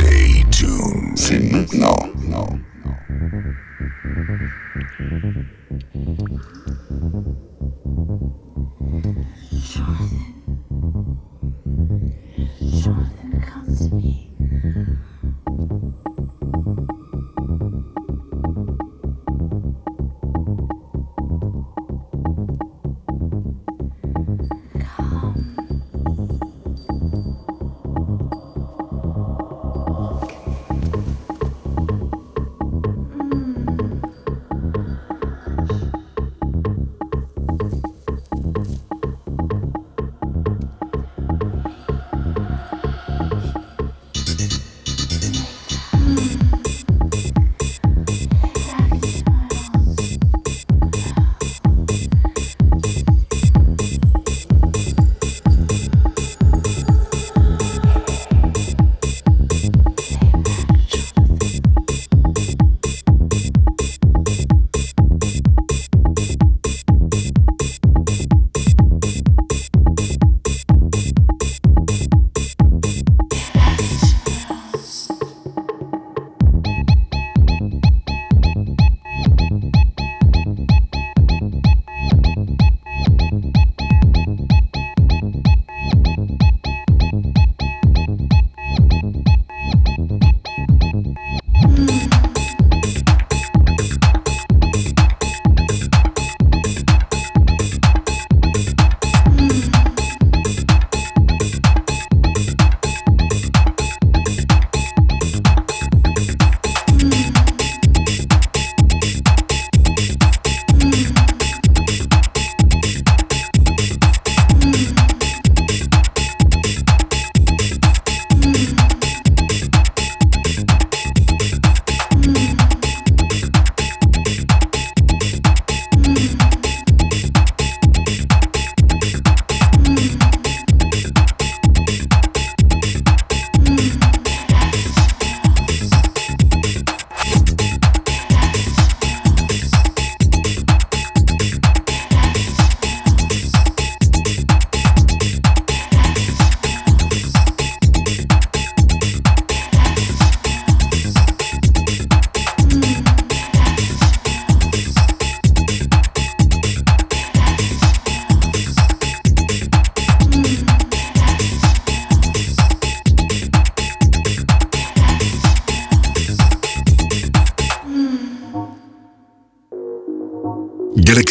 Stay tuned. No, maintenant. Galaxy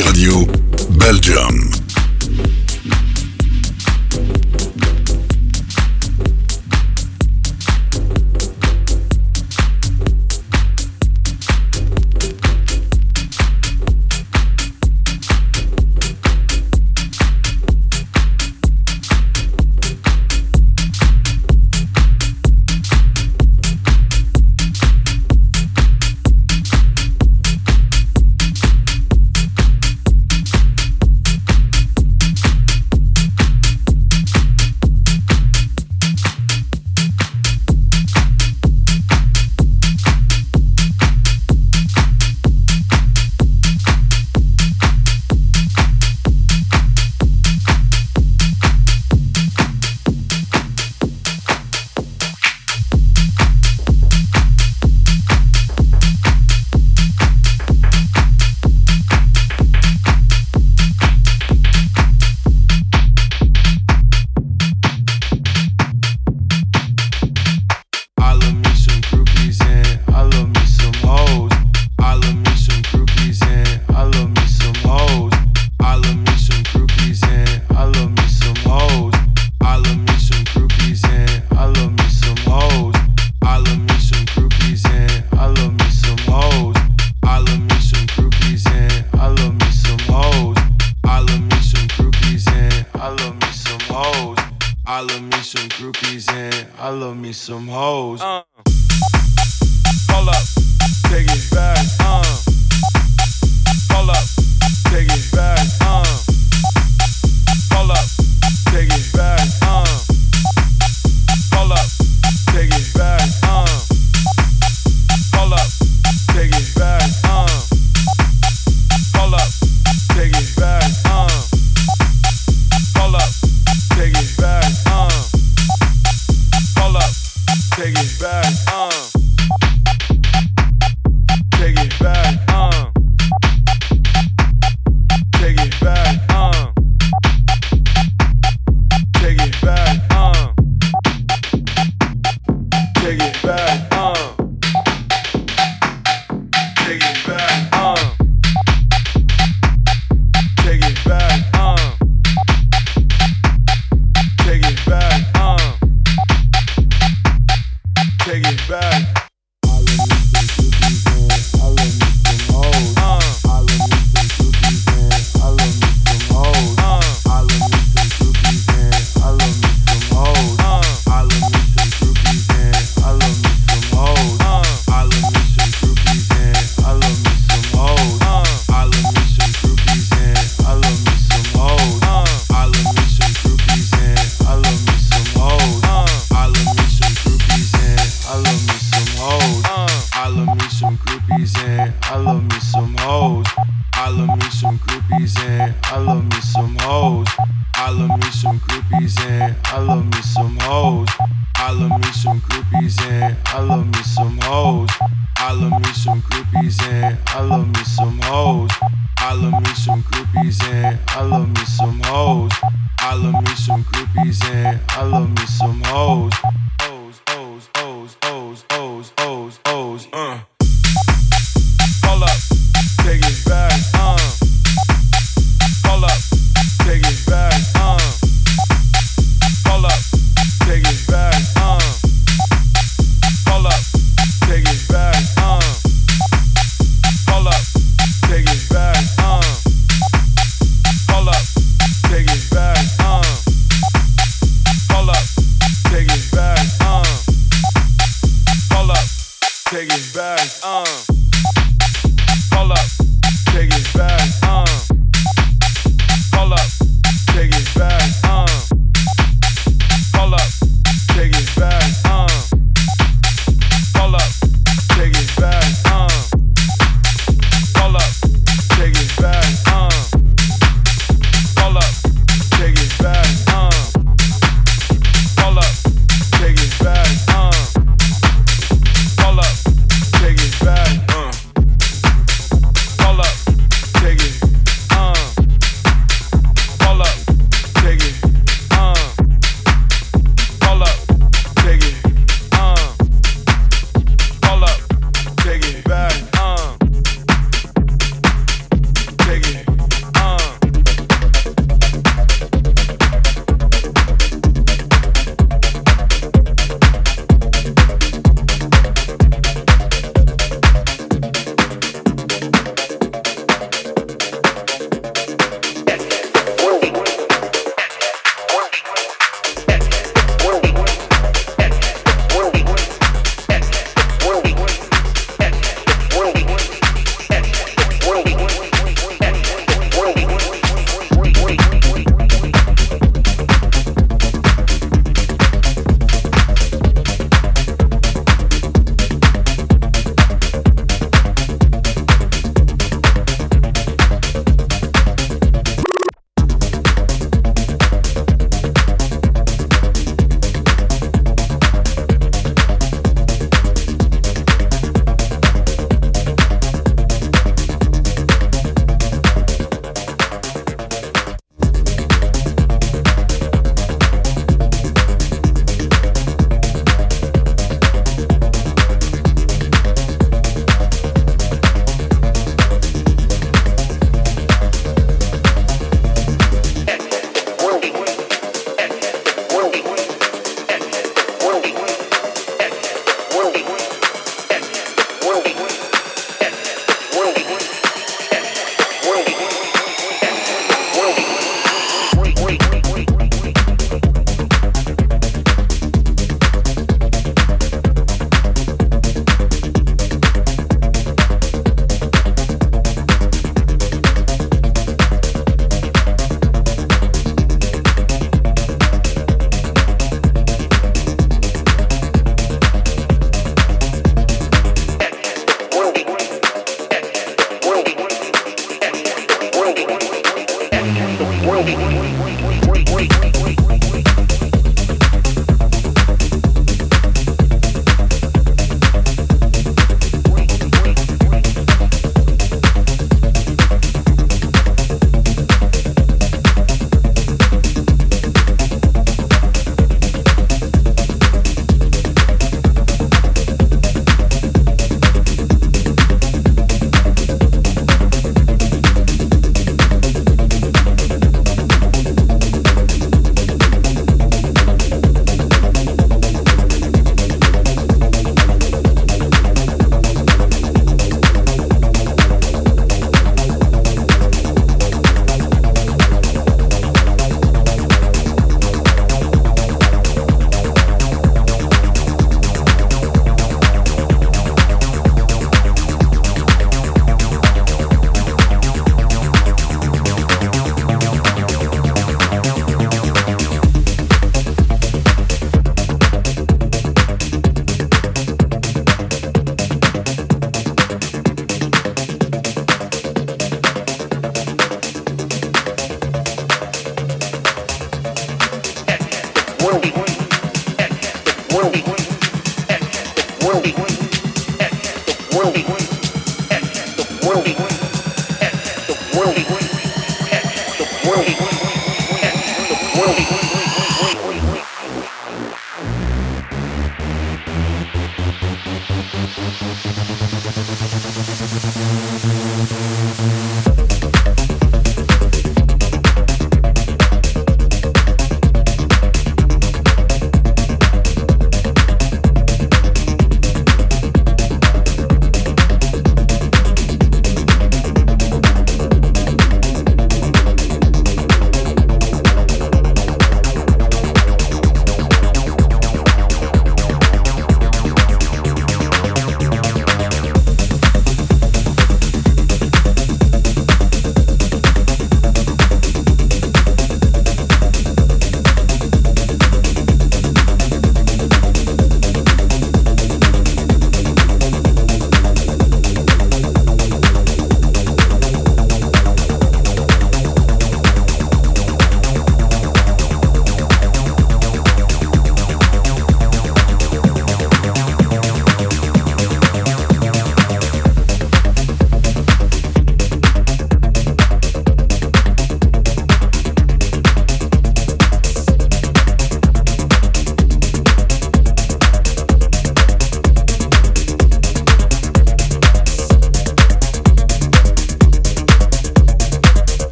Radio,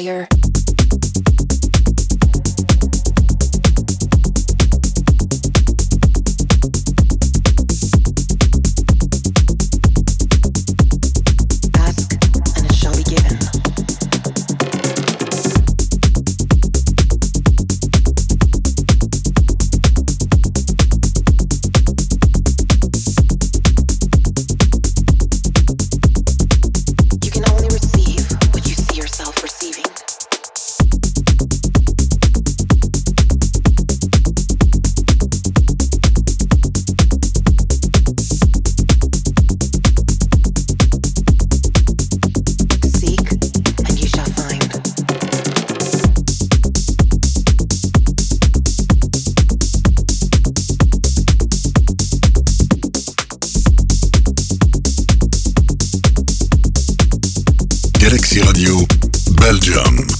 desire is the beginning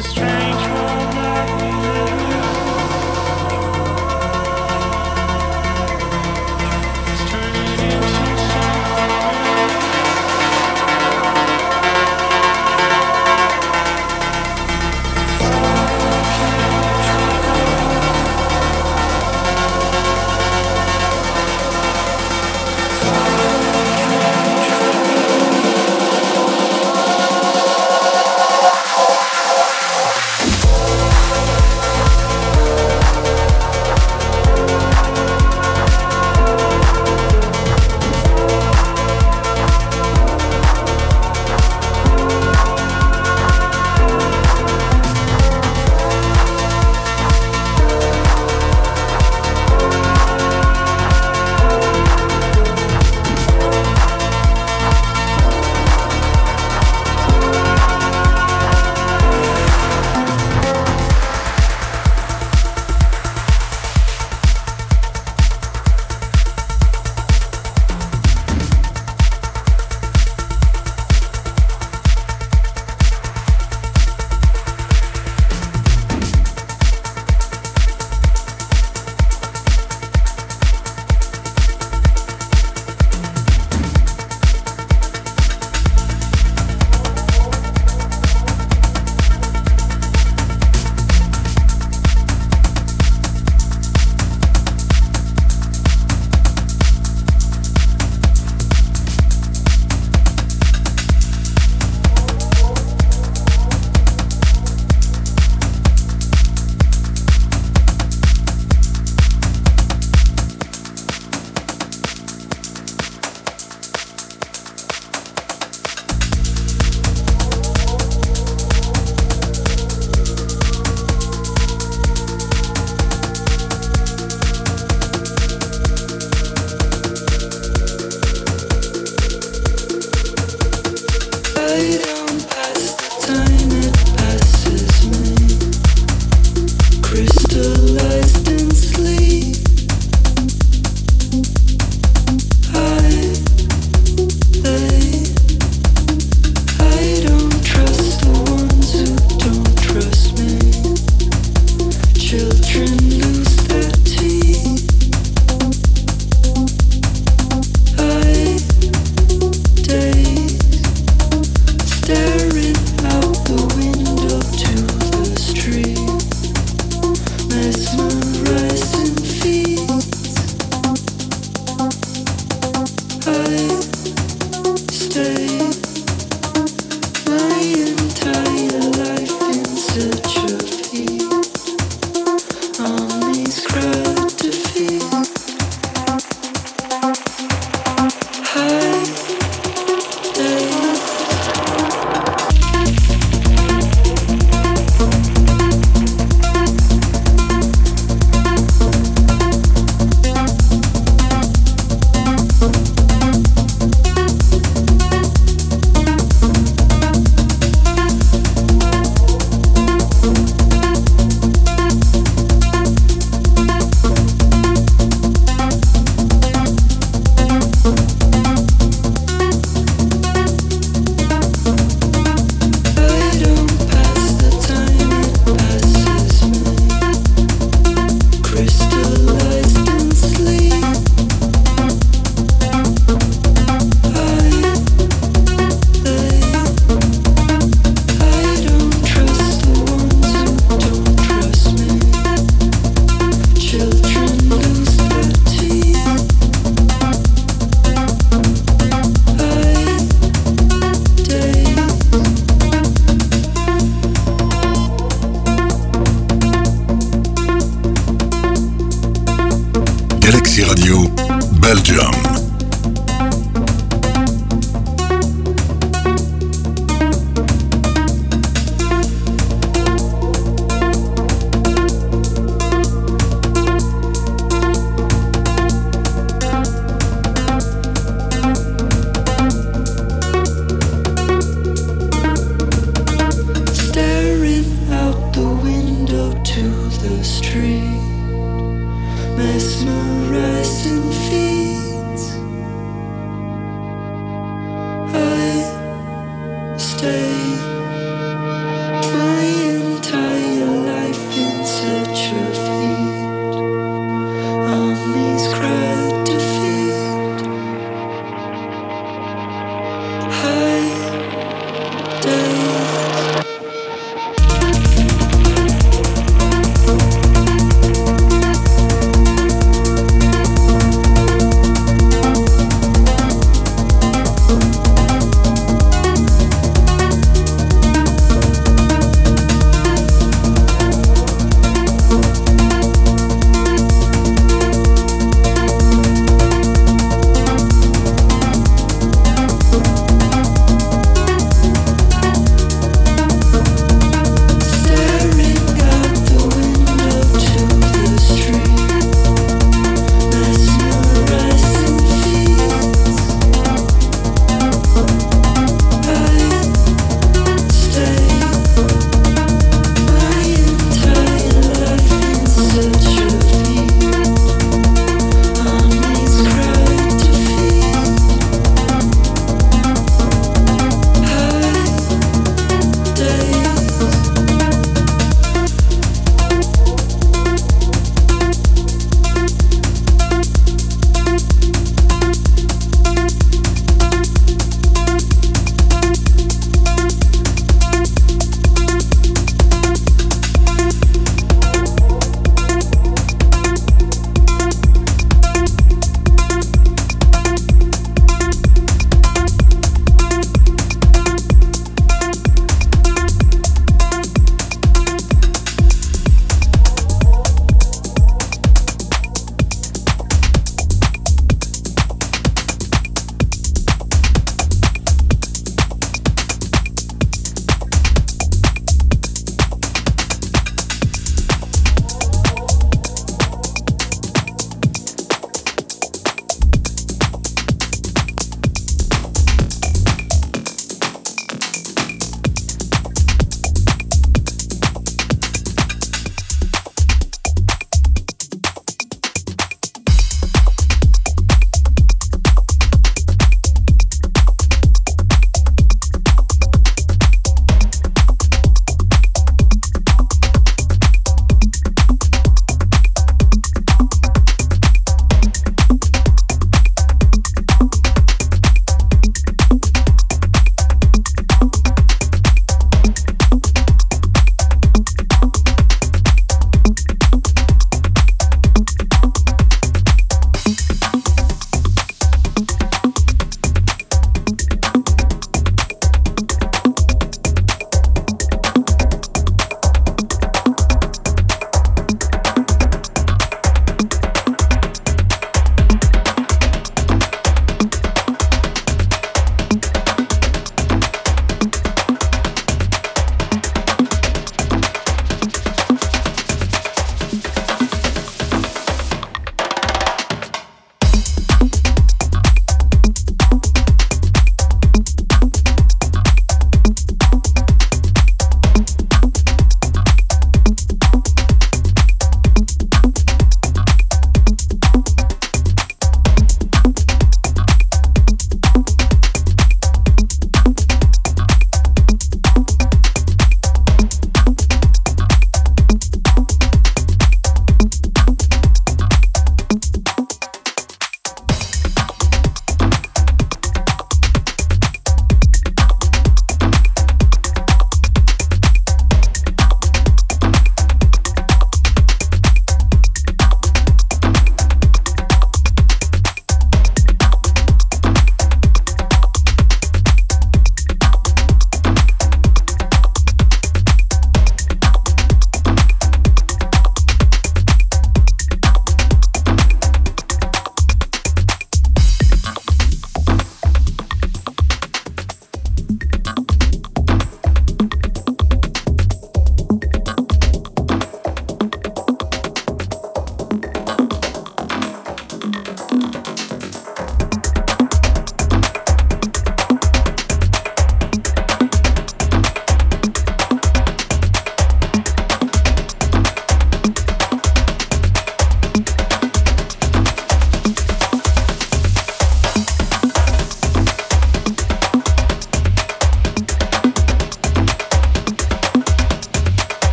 is trying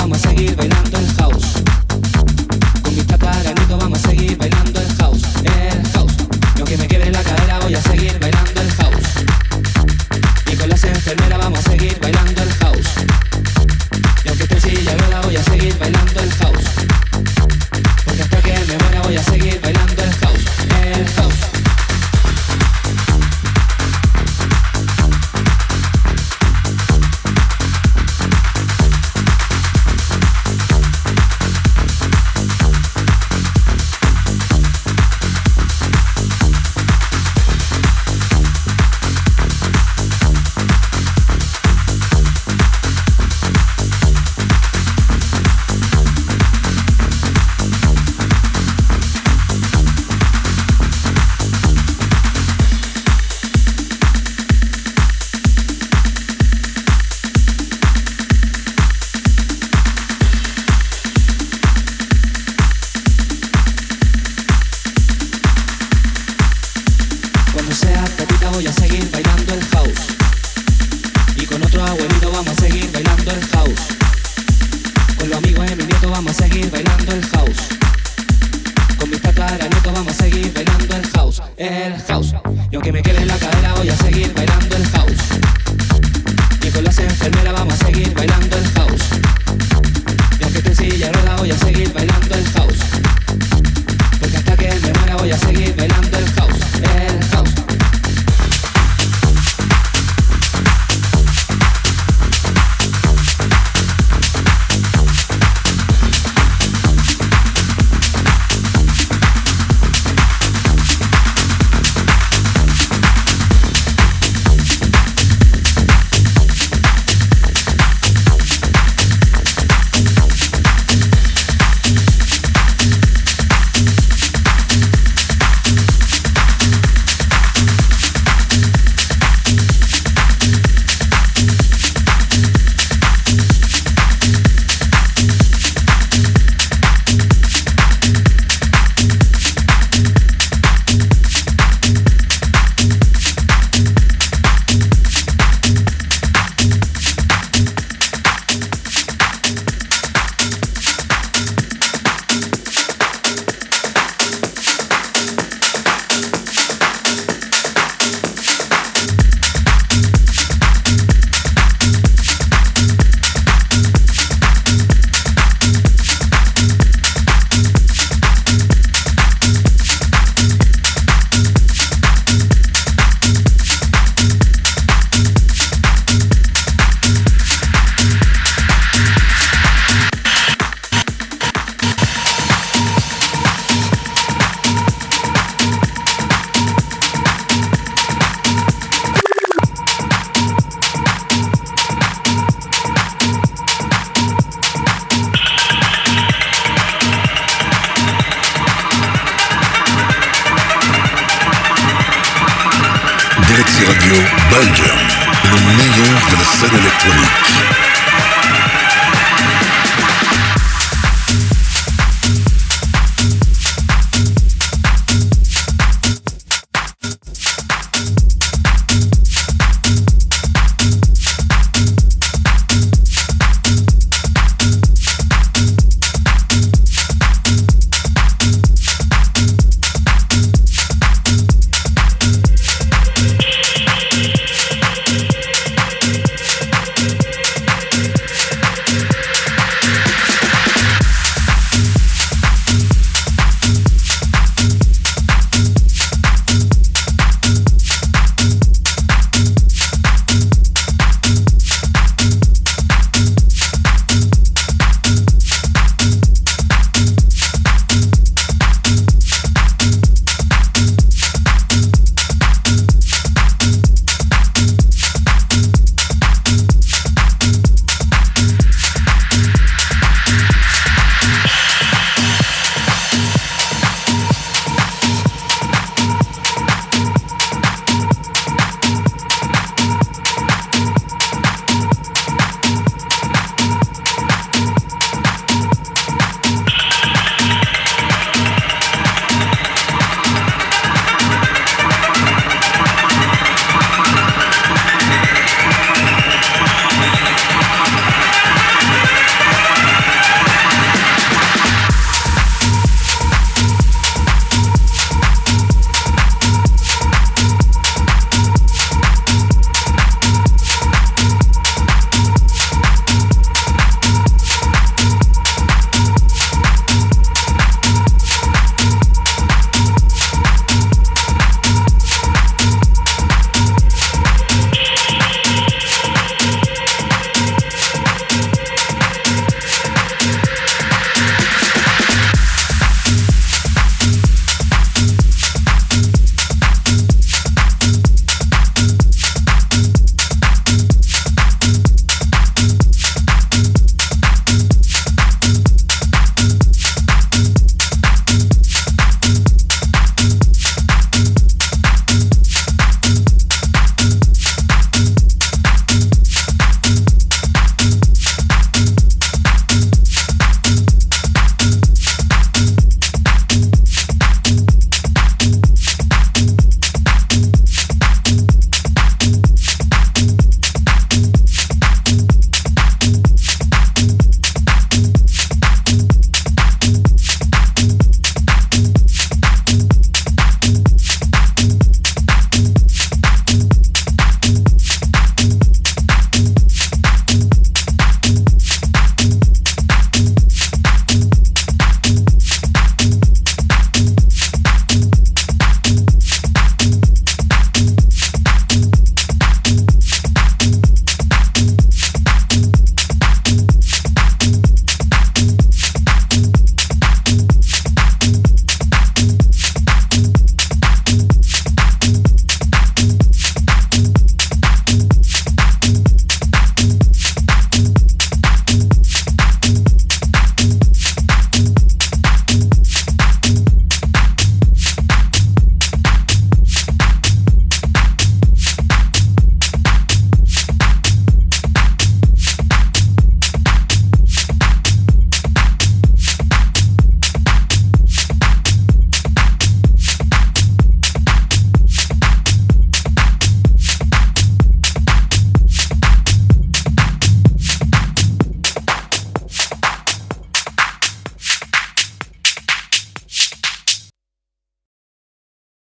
vamos a seguir bailando el